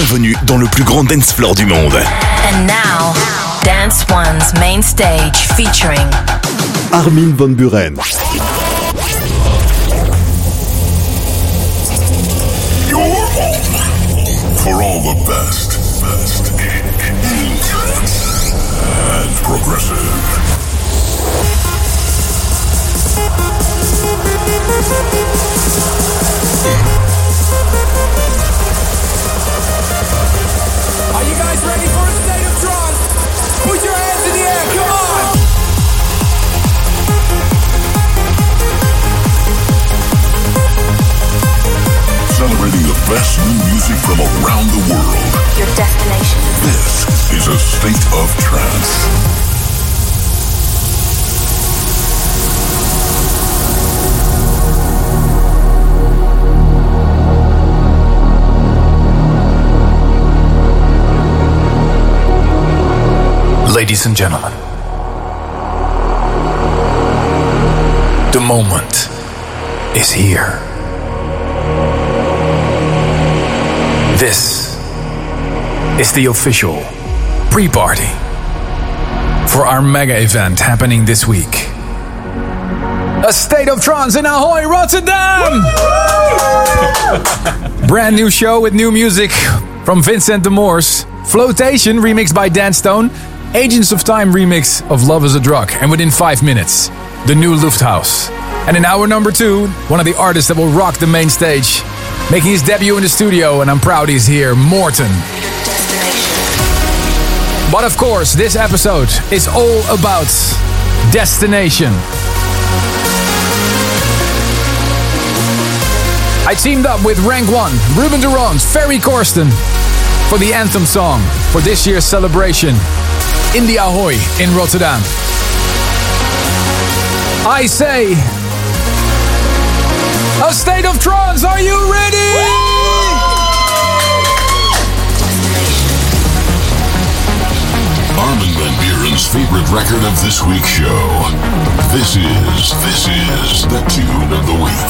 Bienvenue dans le plus grand dance floor du monde. And now, Dance One's main stage featuring Armin van Buren. Your home for all the best, best and progressive. Best new music from around the world. your destination. This is a state of trance. Ladies and gentlemen, the moment is here. This is the official pre party for our mega event happening this week. A State of Trance in Ahoy, Rotterdam! Brand new show with new music from Vincent de Moor's. Flotation remixed by Dan Stone. Agents of Time remix of Love is a Drug. And within five minutes, the new Lufthaus. And in hour number two, one of the artists that will rock the main stage. Making his debut in the studio, and I'm proud he's here, Morton. But of course, this episode is all about destination. I teamed up with Rank 1, Ruben de Ronde, Ferry Corsten for the anthem song for this year's celebration in the Ahoy in Rotterdam. I say, a state of trance, are you ready? Armin Van Buuren's favorite record of this week's show. This is, this is the tune of the week.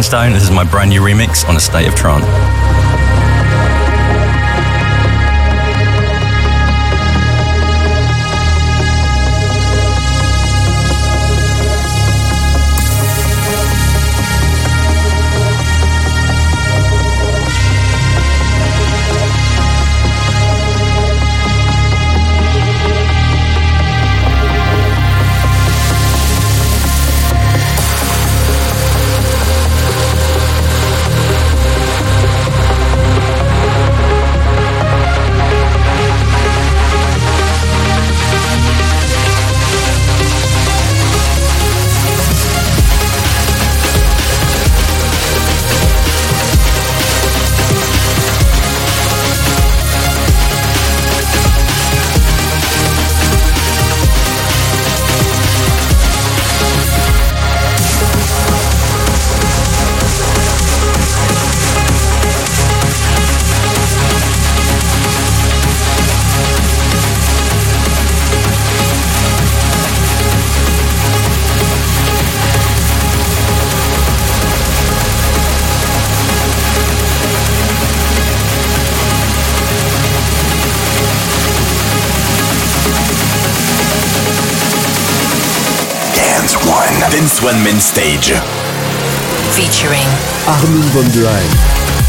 Is This is my brand new remix on A State of Trance. One Main Stage. Featuring Armin van Buuren.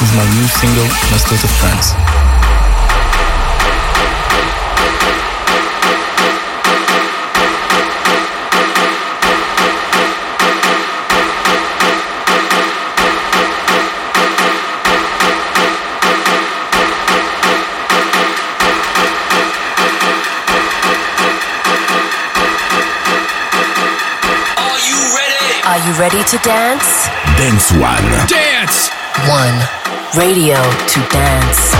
This is my new single, My State of Trance. Are you ready Are you ready to dance? Dance One. Dance! One. Radio to dance.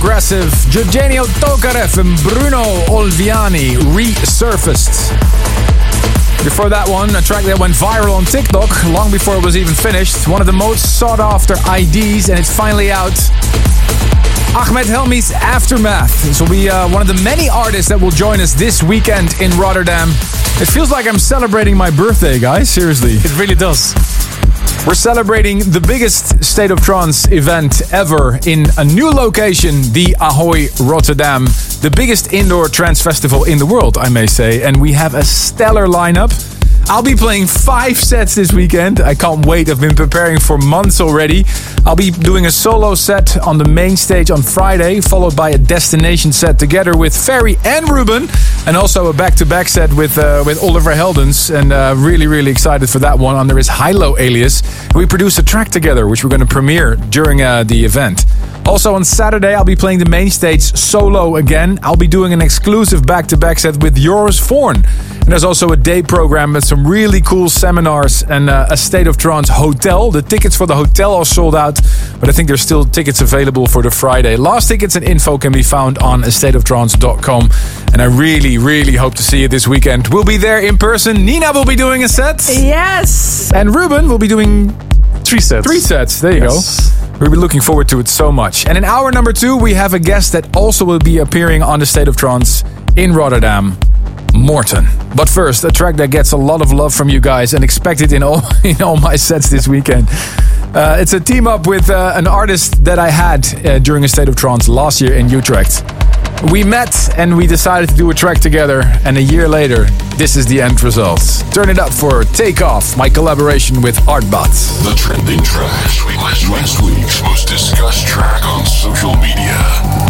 Progressive. Eugenio Tokarev and Bruno Olviani resurfaced. Before that one, a track that went viral on TikTok long before it was even finished. One of the most sought after IDs, and it's finally out. Ahmed Helmy's Aftermath. This will be uh, one of the many artists that will join us this weekend in Rotterdam. It feels like I'm celebrating my birthday, guys. Seriously. It really does. We're celebrating the biggest State of Trance event ever in a new location, the Ahoy Rotterdam, the biggest indoor trance festival in the world, I may say. And we have a stellar lineup. I'll be playing five sets this weekend. I can't wait. I've been preparing for months already. I'll be doing a solo set on the main stage on Friday, followed by a destination set together with Ferry and Ruben, and also a back-to-back set with uh, with Oliver Heldens. And uh, really, really excited for that one under his HI-LO alias. We produced a track together, which we're going to premiere during uh, the event. Also on Saturday, I'll be playing the main stage solo again. I'll be doing an exclusive back-to-back set with Joris Voorn. And there's also a day program with some really cool seminars and uh, a State of Trance hotel. The tickets for the hotel are sold out, but I think there's still tickets available for the Friday. Last tickets and info can be found on stateoftrance.com. And I really, really hope to see you this weekend. We'll be there in person. Nina will be doing a set. Yes. And Ruben will be doing Three sets. Three sets. There you Yes. go. We'll be looking forward to it so much. And in hour number two, we have a guest that also will be appearing on the State of Trance in Rotterdam. Morton. But first, a track that gets a lot of love from you guys and expected in all in all my sets this weekend. Uh, it's a team up with uh, an artist that I had uh, during a State of Trance last year in Utrecht. We met and we decided to do a track together, and a year later, this is the end result. Turn it up for Take Off, my collaboration with Artbot. The trending track. Last week's most discussed track on social media.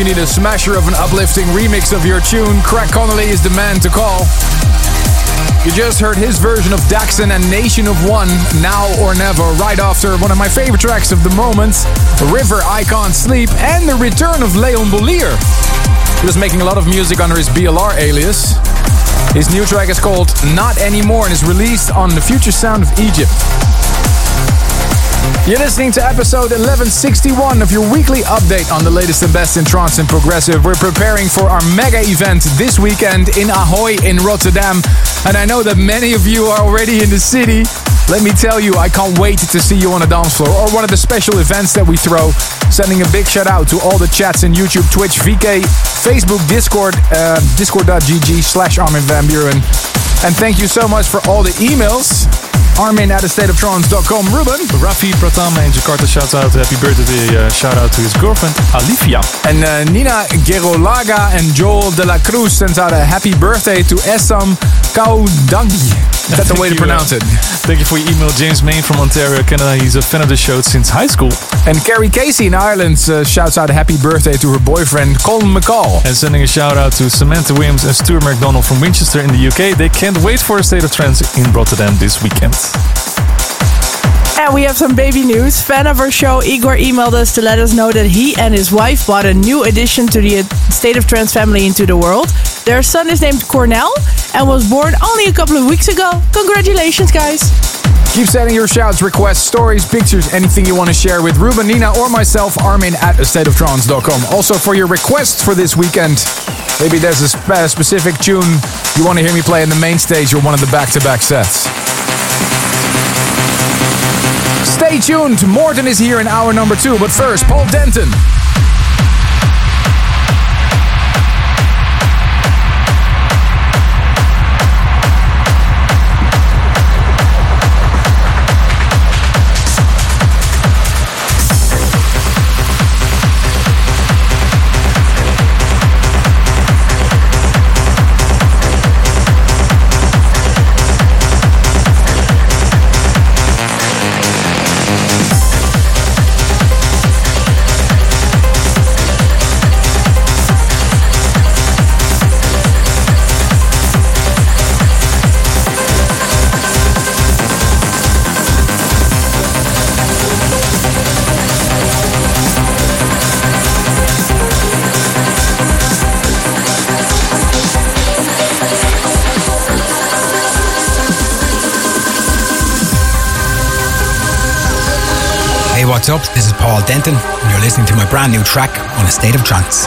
You need a smasher of an uplifting remix of your tune, Craig Connelly is the man to call. You just heard his version of Daxson and Nation of One, Now or Never, right after one of my favorite tracks of the moment, River I Can't Sleep, and the return of Leon Bolier. He was making a lot of music under his BLR alias. His new track is called Not Anymore and is released on the Future Sound of Egypt. You're listening to episode 1161 of your weekly update on the latest and best in trance and progressive. We're preparing for our mega event this weekend in Ahoy in Rotterdam. And I know that many of you are already in the city. Let me tell you, I can't wait to see you on a dance floor or one of the special events that we throw. Sending a big shout out to all the chats in YouTube, Twitch, VK, Facebook, Discord, uh, discord.gg slash Armin van Buuren. And thank you so much for all the emails. Armin at thestateoftrance.com. Ruben. Rafi Pratama in Jakarta shouts out happy birthday uh, shout out to his girlfriend Alifia. And uh, Nina Gerolaga and Joel de la Cruz sends out a happy birthday to Essam Kaudangi. Is that the way to you, uh, pronounce it? Thank you for your email, James Main from Ontario, Canada. He's a fan of the show since high school. And Carrie Casey in Ireland uh, shouts out a happy birthday to her boyfriend Colin McCall. And sending a shout out to Samantha Williams and Stuart McDonald from Winchester in the UK. They can't wait for a state of trance in Rotterdam this weekend. And we have some baby news. Fan of our show, Igor emailed us to let us know that he and his wife bought a new addition to the State of Trance family into the world. Their son is named Cornell and was born only a couple of weeks ago. Congratulations, guys. Keep sending your shouts, requests, stories, pictures, anything you want to share with Ruben, Nina, or myself, Armin at astateoftrance.com. Also, for your requests for this weekend, maybe there's a spe- uh, specific tune you want to hear me play in the main stage or one of the back to back sets. Stay tuned. Morton is here in hour number two, but first, Paul Denton. What's up? This is Paul Denton, and you're listening to my brand new track on A State of Trance.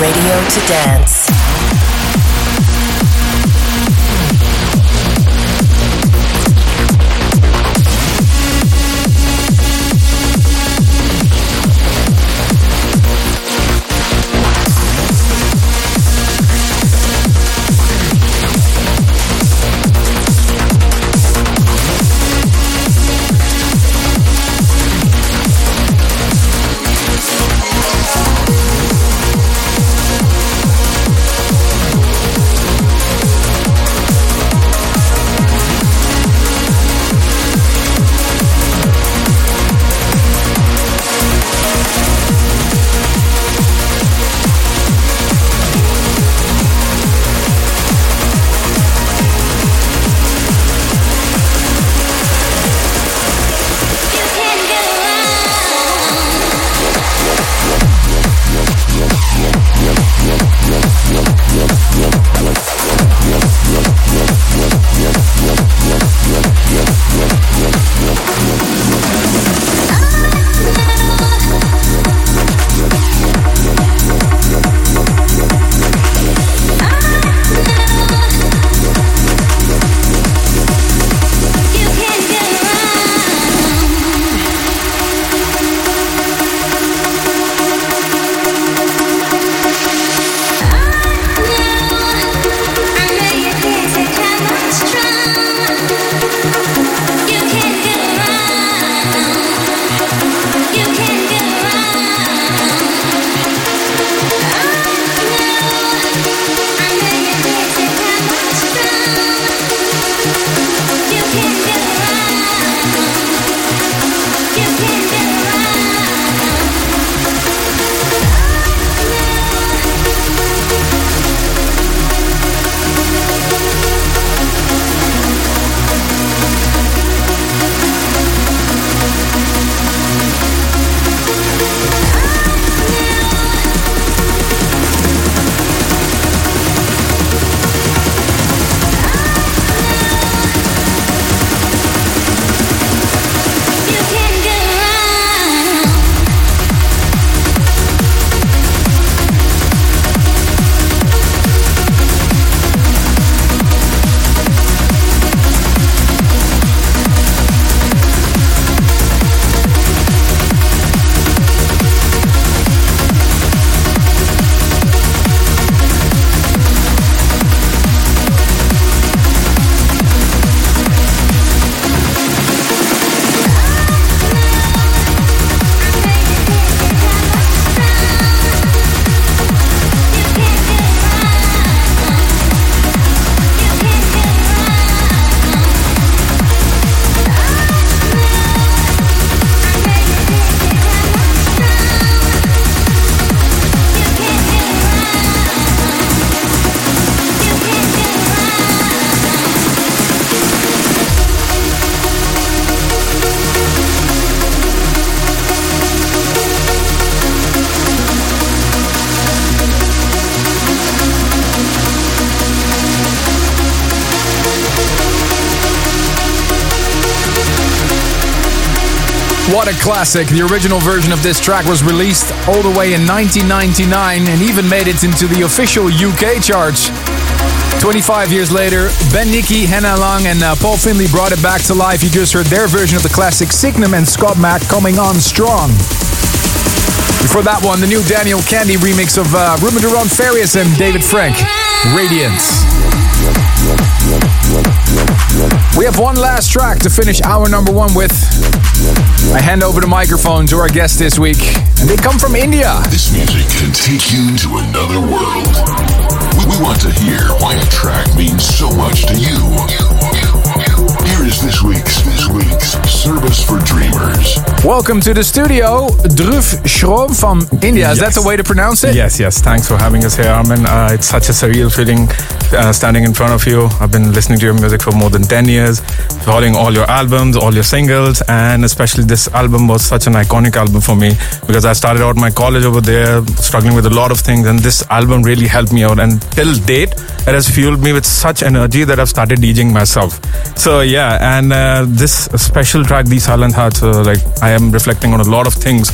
Radio to dance. What a classic. The original version of this track was released all the way in 1999 and even made it into the official UK charts. 25 years later, Ben Nicky, Hannah Laing, and uh, Paul Finley brought it back to life. You just heard their version of the classic Signum and Scott Mac coming on strong. Before that one, the new Daniel Kandi remix of uh, Ruben de Ronde Farius and David Frank, Radiance. We have one last track to finish our number one with. I hand over the microphone to our guest this week, and they come from India. This music can take you to another world. We, we want to hear why a track means so much to you. Here is this week's this week's service for dreamers. Welcome to the studio, Dhruv Shrom from India. Is that the way to pronounce it? Yes, yes. Thanks for having us here, Armin. Uh, it's such a surreal feeling uh, standing in front of you. I've been listening to your music for more than 10 years, following all your albums, all your singles, and especially this album was such an iconic album for me because I started out my college over there, struggling with a lot of things, and this album really helped me out. And till date, it has fueled me with such energy that I've started DJing myself. So, yeah, and uh, this special track, These Silent Hearts, uh, like I am reflecting on a lot of things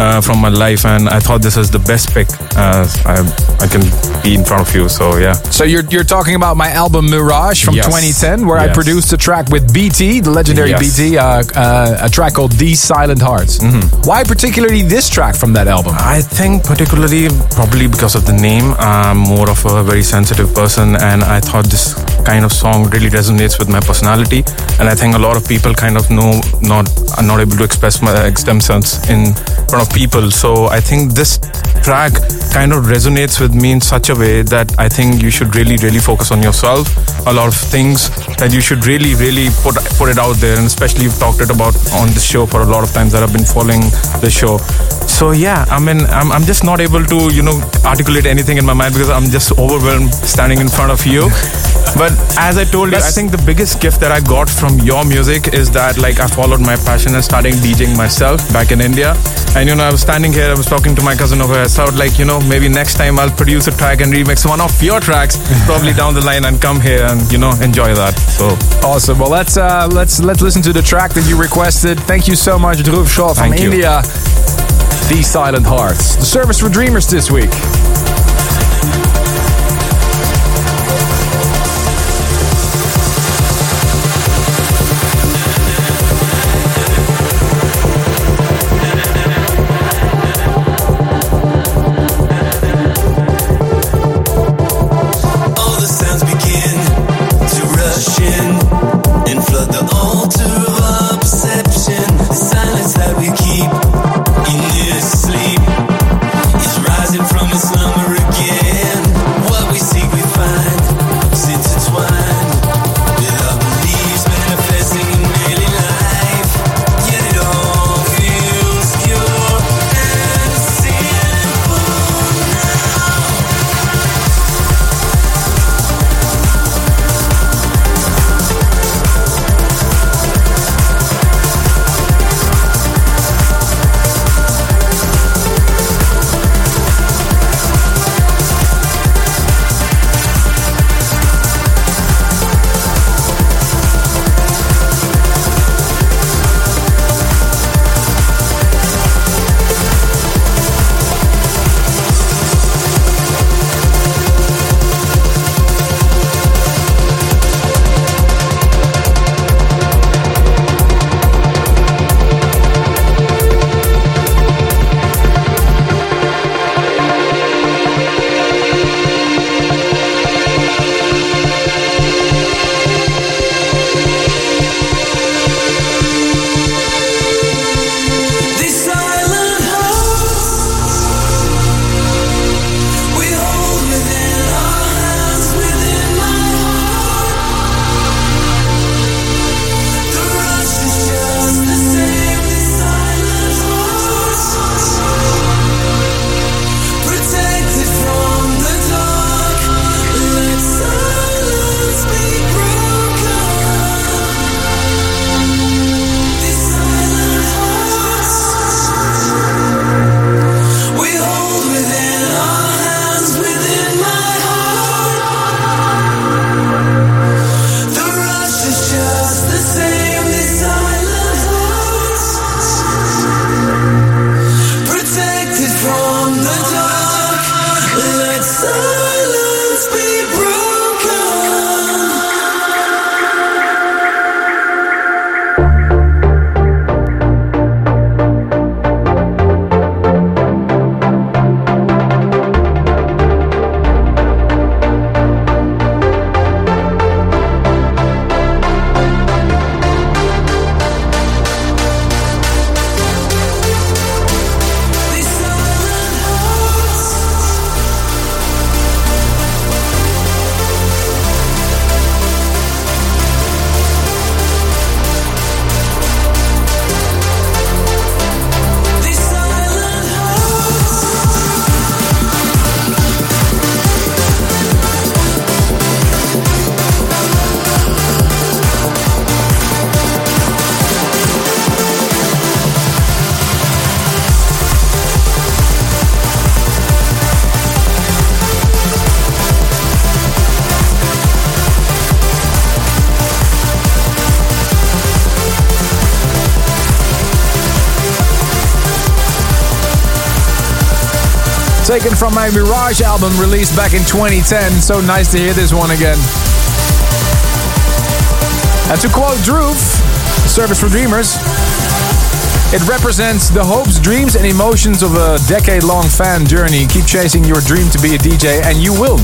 uh, from my life, and I thought this is the best pick uh, I, I can be in front of you. So yeah. So you're you're talking about my album Mirage from Yes. 2010, where I produced a track with BT, the legendary Yes. BT, uh, uh, a track called These Silent Hearts. Mm-hmm. Why particularly this track from that album? I think particularly probably because of the name. I'm more of a very sensitive person, and I thought this kind of song really resonates with my personality. And I think a lot of people kind of know not are not able to express my themselves in front of people. So I think this track kind of resonates with me in such a way that I think you should really, really focus on yourself. A lot of things that you should really, really put put it out there, and especially you've talked it about on the show for a lot of times that I've been following the show. So yeah, I mean, I'm, I'm just not able to, you know, articulate anything in my mind because I'm just overwhelmed standing in front of you. But as I told you, I think the biggest gift that I got from your music is that like I followed my passion and starting DJing myself back in India. And you know, I was standing here, I was talking to my cousin over here. So I thought like, you know, maybe next time I'll produce a track and remix one of your tracks, probably down the line and come here and, you know, enjoy that. So Awesome. Well, let's uh, let's let's listen to the track that you requested. Thank you so much, Dhruv Shaw from Thank you. India. These Silent Hearts, the service for dreamers this week. Taken from my Mirage album released back in 2010. So nice to hear this one again. And to quote Dhruv, Service for Dreamers, it represents the hopes, dreams, and emotions of a decade long fan journey. Keep chasing your dream to be a DJ, and you will.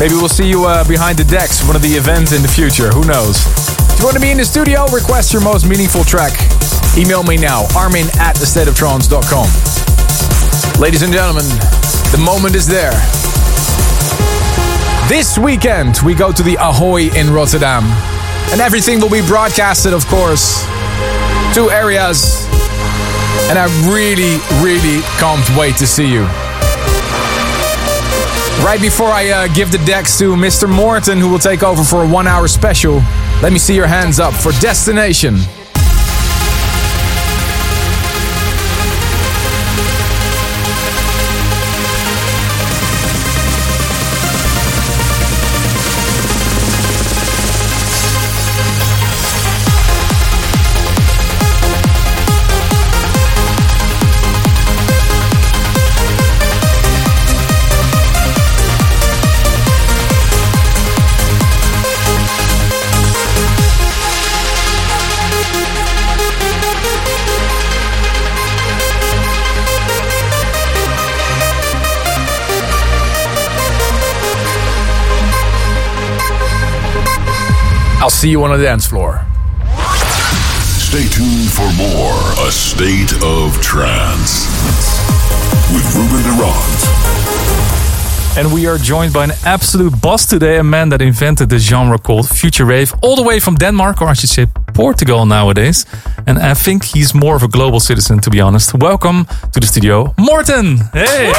Maybe we'll see you uh, behind the decks, one of the events in the future. Who knows? If you want to be in the studio, request your most meaningful track. Email me now, armin at thestateoftrance.com. Ladies and gentlemen, the moment is there. This weekend, we go to the Ahoy in Rotterdam. And everything will be broadcasted, of course. Two areas. And I really, really can't wait to see you. Right before I uh, give the decks to Mr. Morten, who will take over for a one hour special, let me see your hands up for Destination. I'll see you on the dance floor. Stay tuned for more A State of Trance with Ruben de Ronde. And we are joined by an absolute boss today, a man that invented the genre called Future Rave, all the way from Denmark, or I should say Portugal nowadays. And I think he's more of a global citizen, to be honest. Welcome to the studio, Morten. Hey.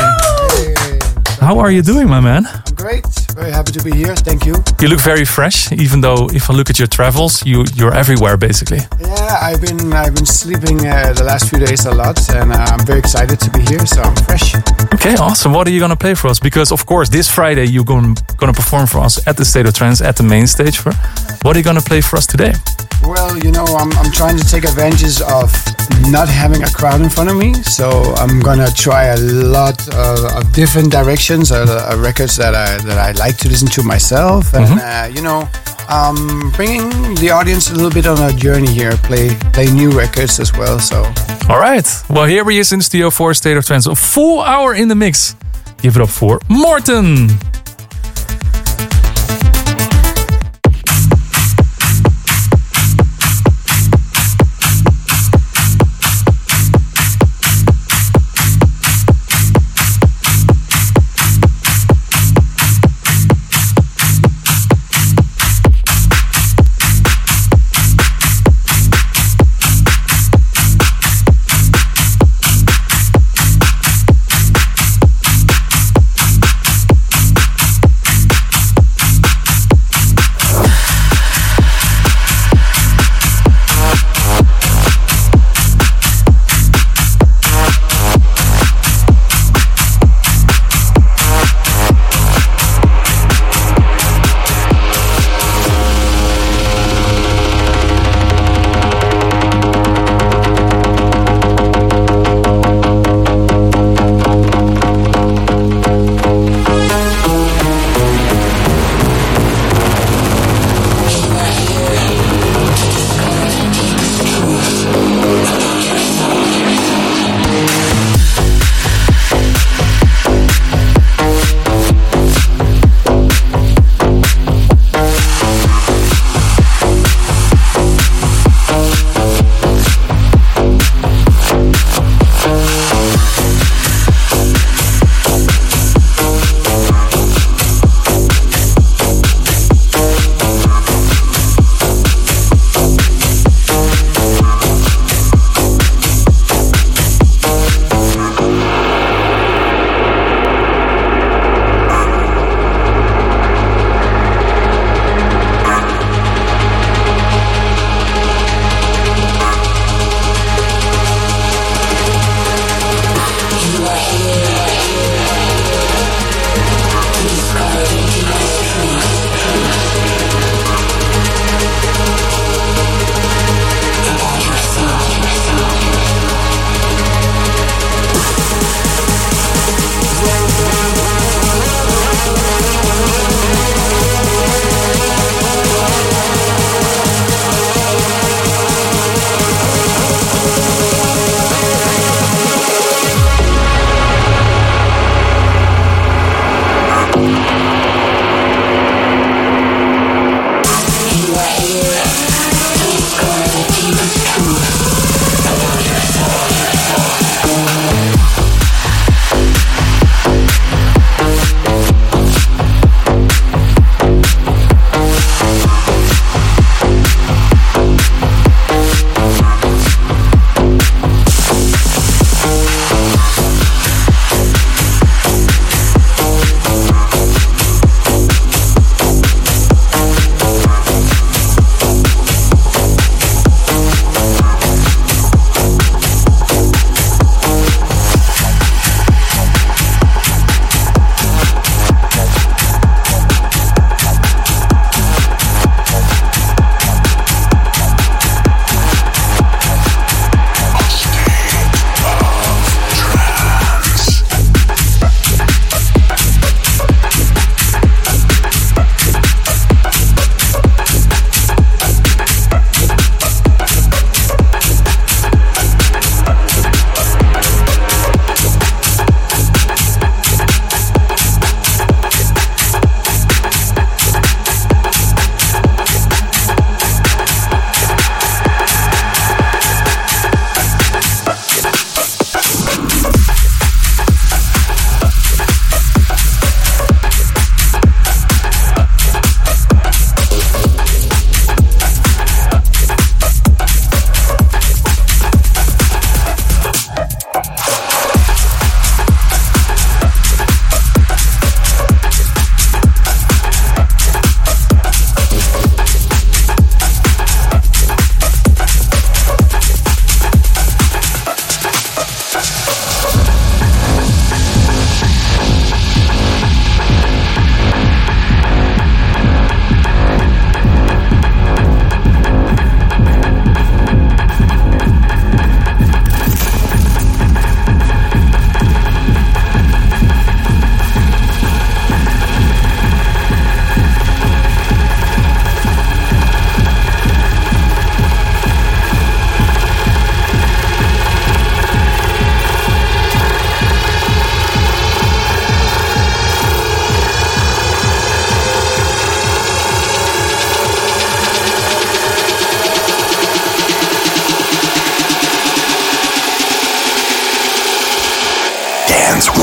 How are you doing, my man? I'm Great. Very happy to be here. Thank you. You look very fresh, even though if I look at your travels, you you're everywhere basically. Yeah, I've been I've been sleeping uh, the last few days a lot, and uh, I'm very excited to be here. So I'm fresh. Okay, awesome. What are you gonna play for us? Because of course, this Friday you're going gonna perform for us at the State of Trance at the main stage. For what are you gonna play for us today? Well, you know, I'm, I'm trying to take advantage of not having a crowd in front of me, so I'm gonna try a lot of, of different directions, uh, uh, records that I that I like to listen to myself, and Mhm. uh, you know, um, bringing the audience a little bit on a journey here. Play play new records as well. So All right. Well, here we is in the studio for State of Trance, a full hour in the mix. Give it up for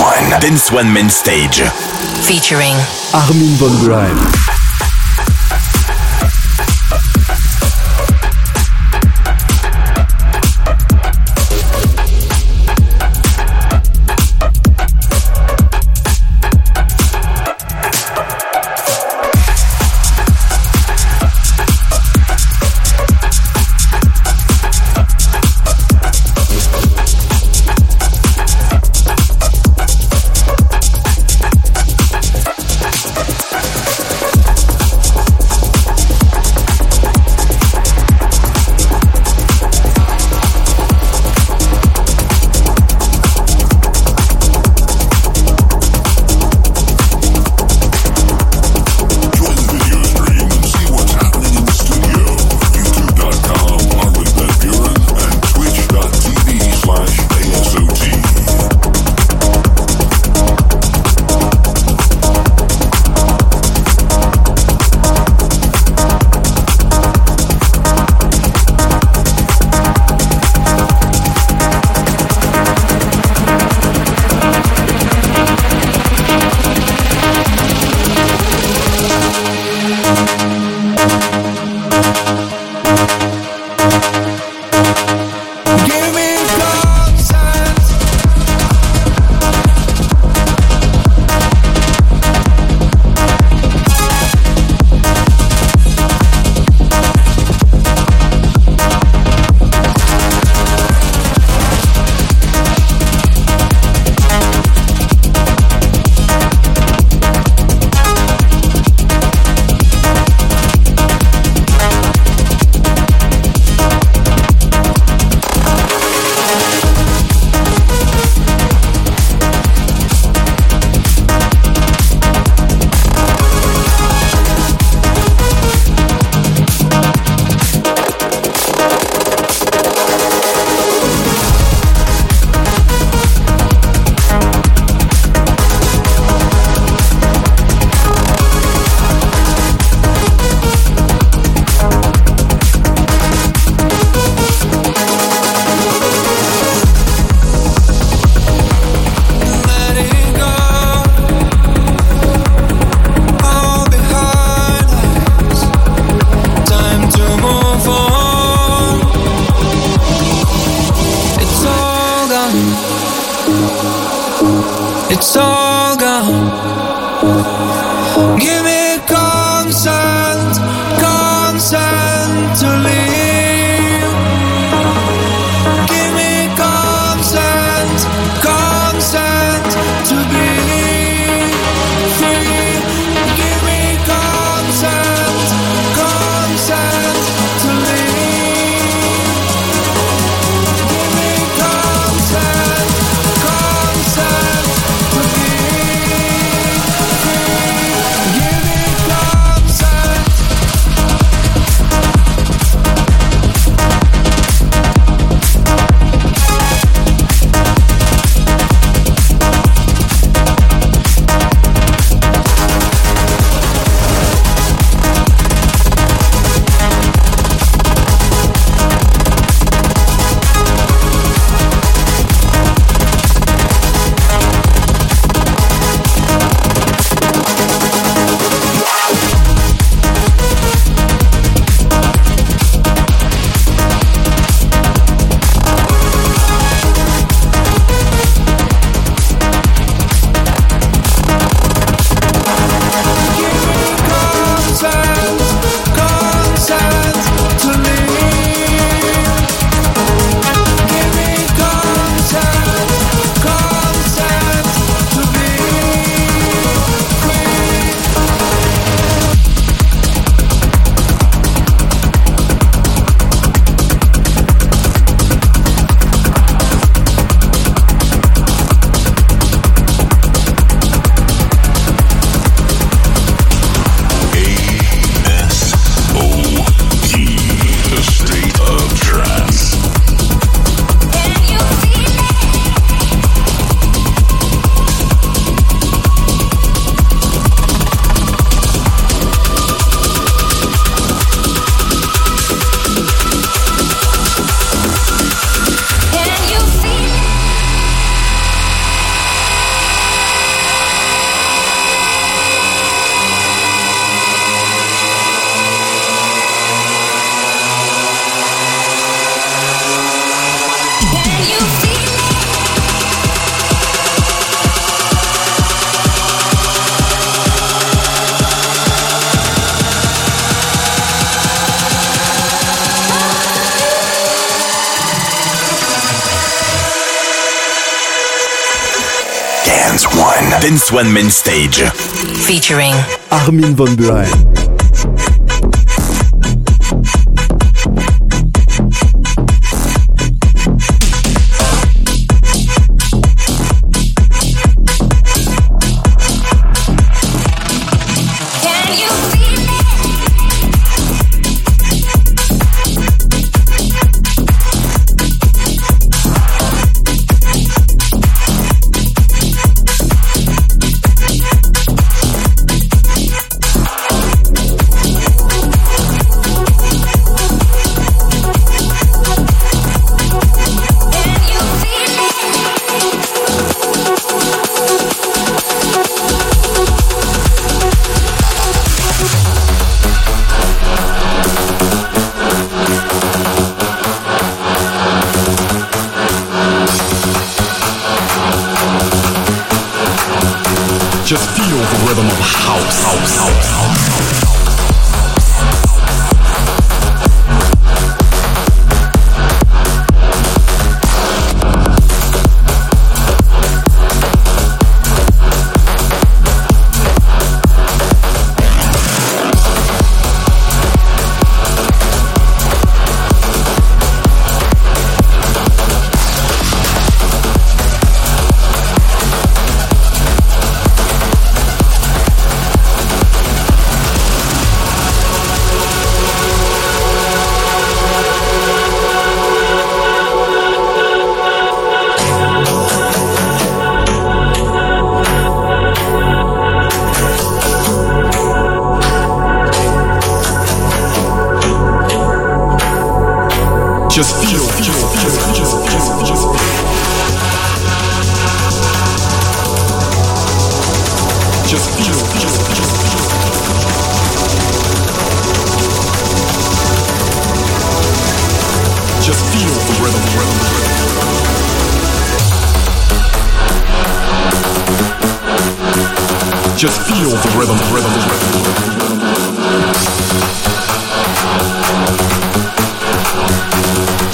Morten. Dance One Main Stage. Featuring Armin van Buuren. Dance One Main Stage. Featuring Armin van Buuren. just feel. Just feel. Just feel the rhythm, rhythm, rhythm. Just feel the rhythm, rhythm, rhythm.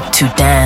To dance.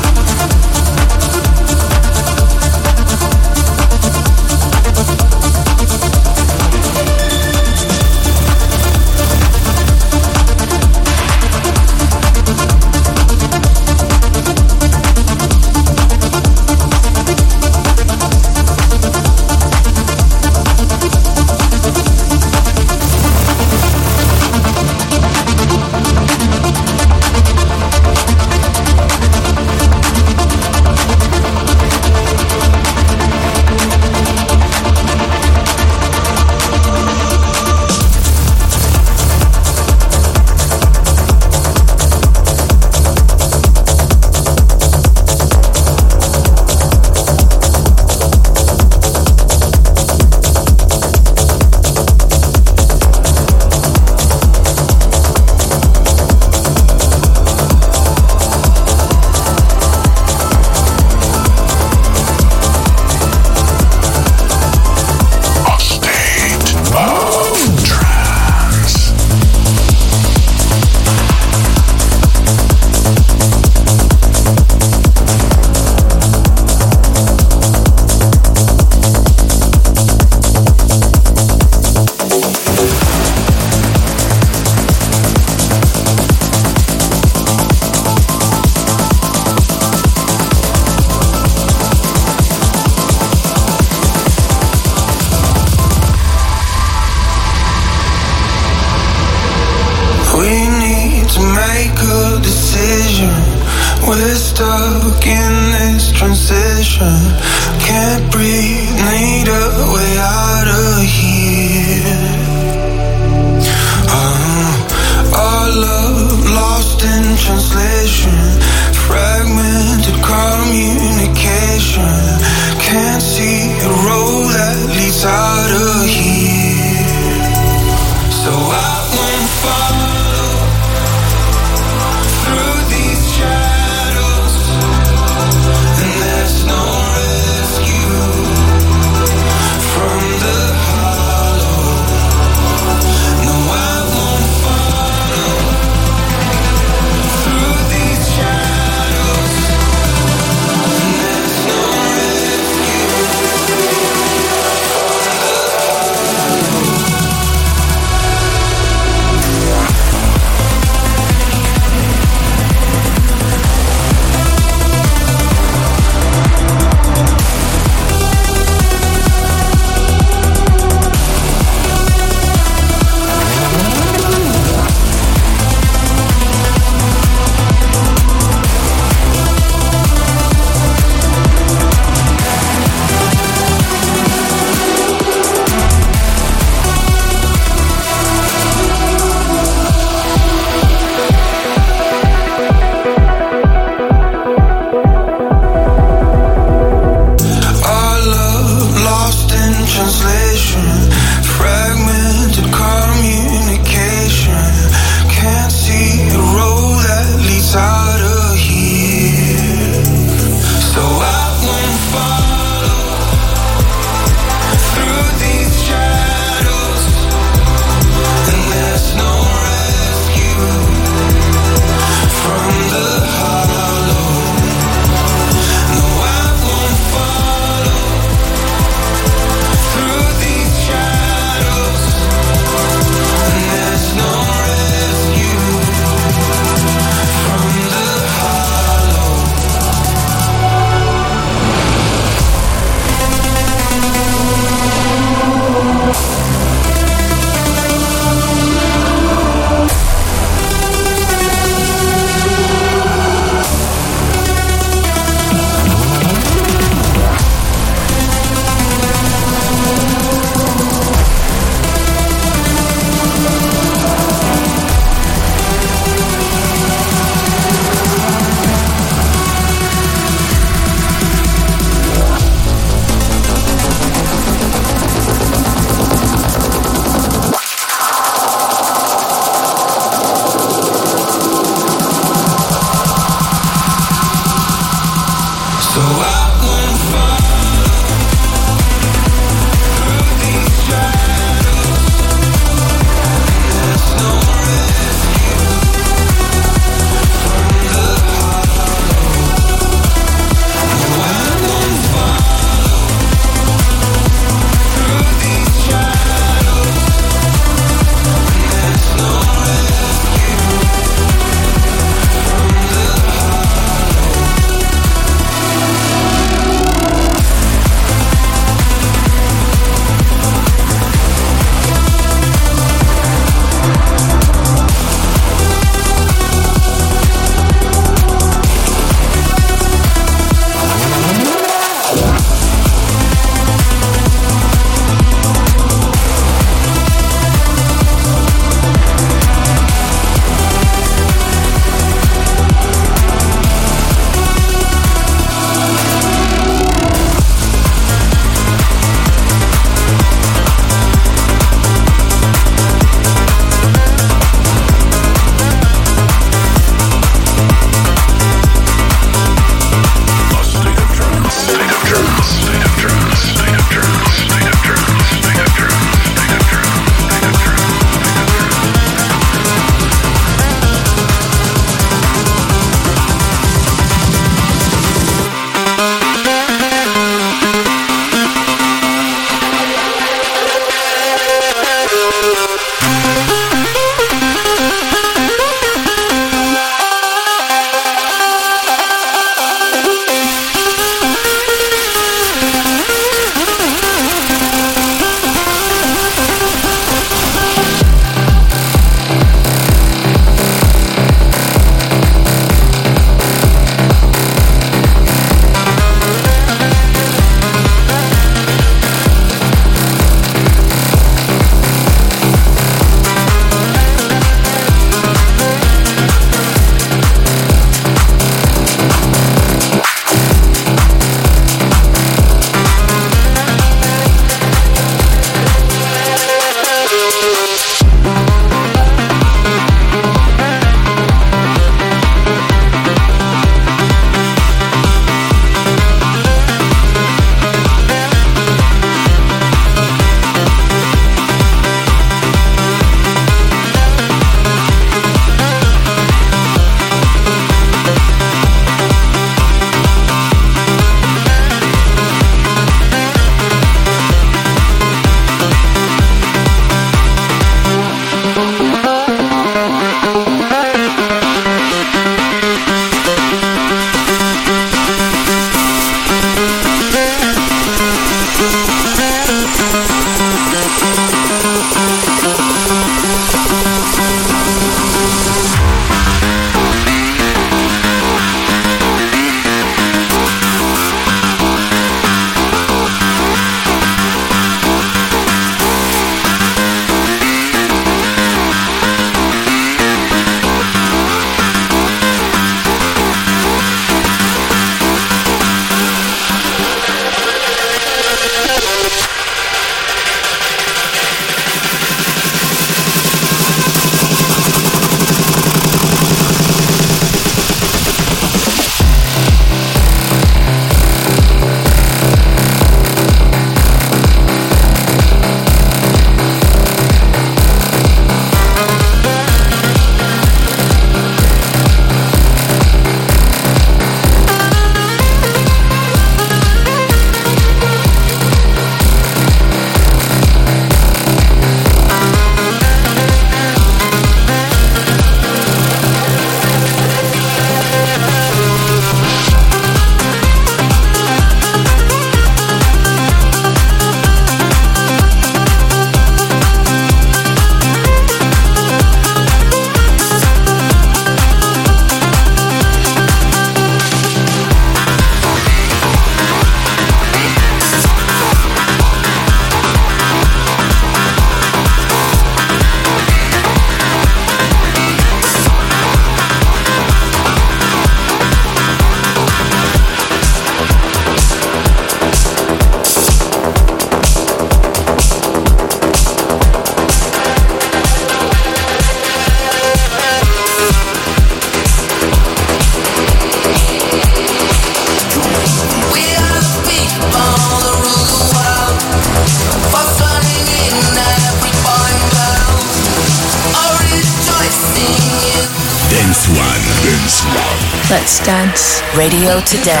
Radio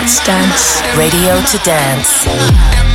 Let's dance. Radio to dance.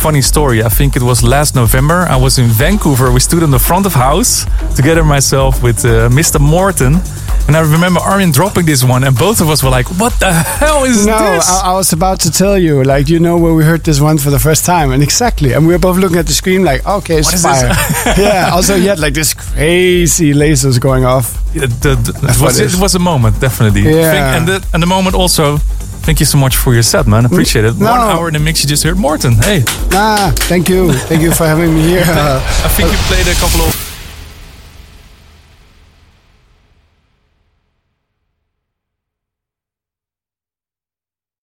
Funny story. I think it was last November. I was in Vancouver. We stood in the front of house together myself with uh, Mr. Morten. And I remember Armin dropping this one, and both of us were like, "What the hell is no, this?" I, I was about to tell you, like, you know, where we heard this one for the first time, and exactly, and we were both looking at the screen, like, okay, it's What fire. yeah. Also, he had like this crazy lasers going off. Yeah, the- the- it, was, it was a moment, definitely. Yeah. And, the, and the moment also, thank you so much for your set, man. Appreciate it. No. One hour in the mix, you just heard Morten. Hey. Ah, thank you, thank you for having me here. I think you played a couple of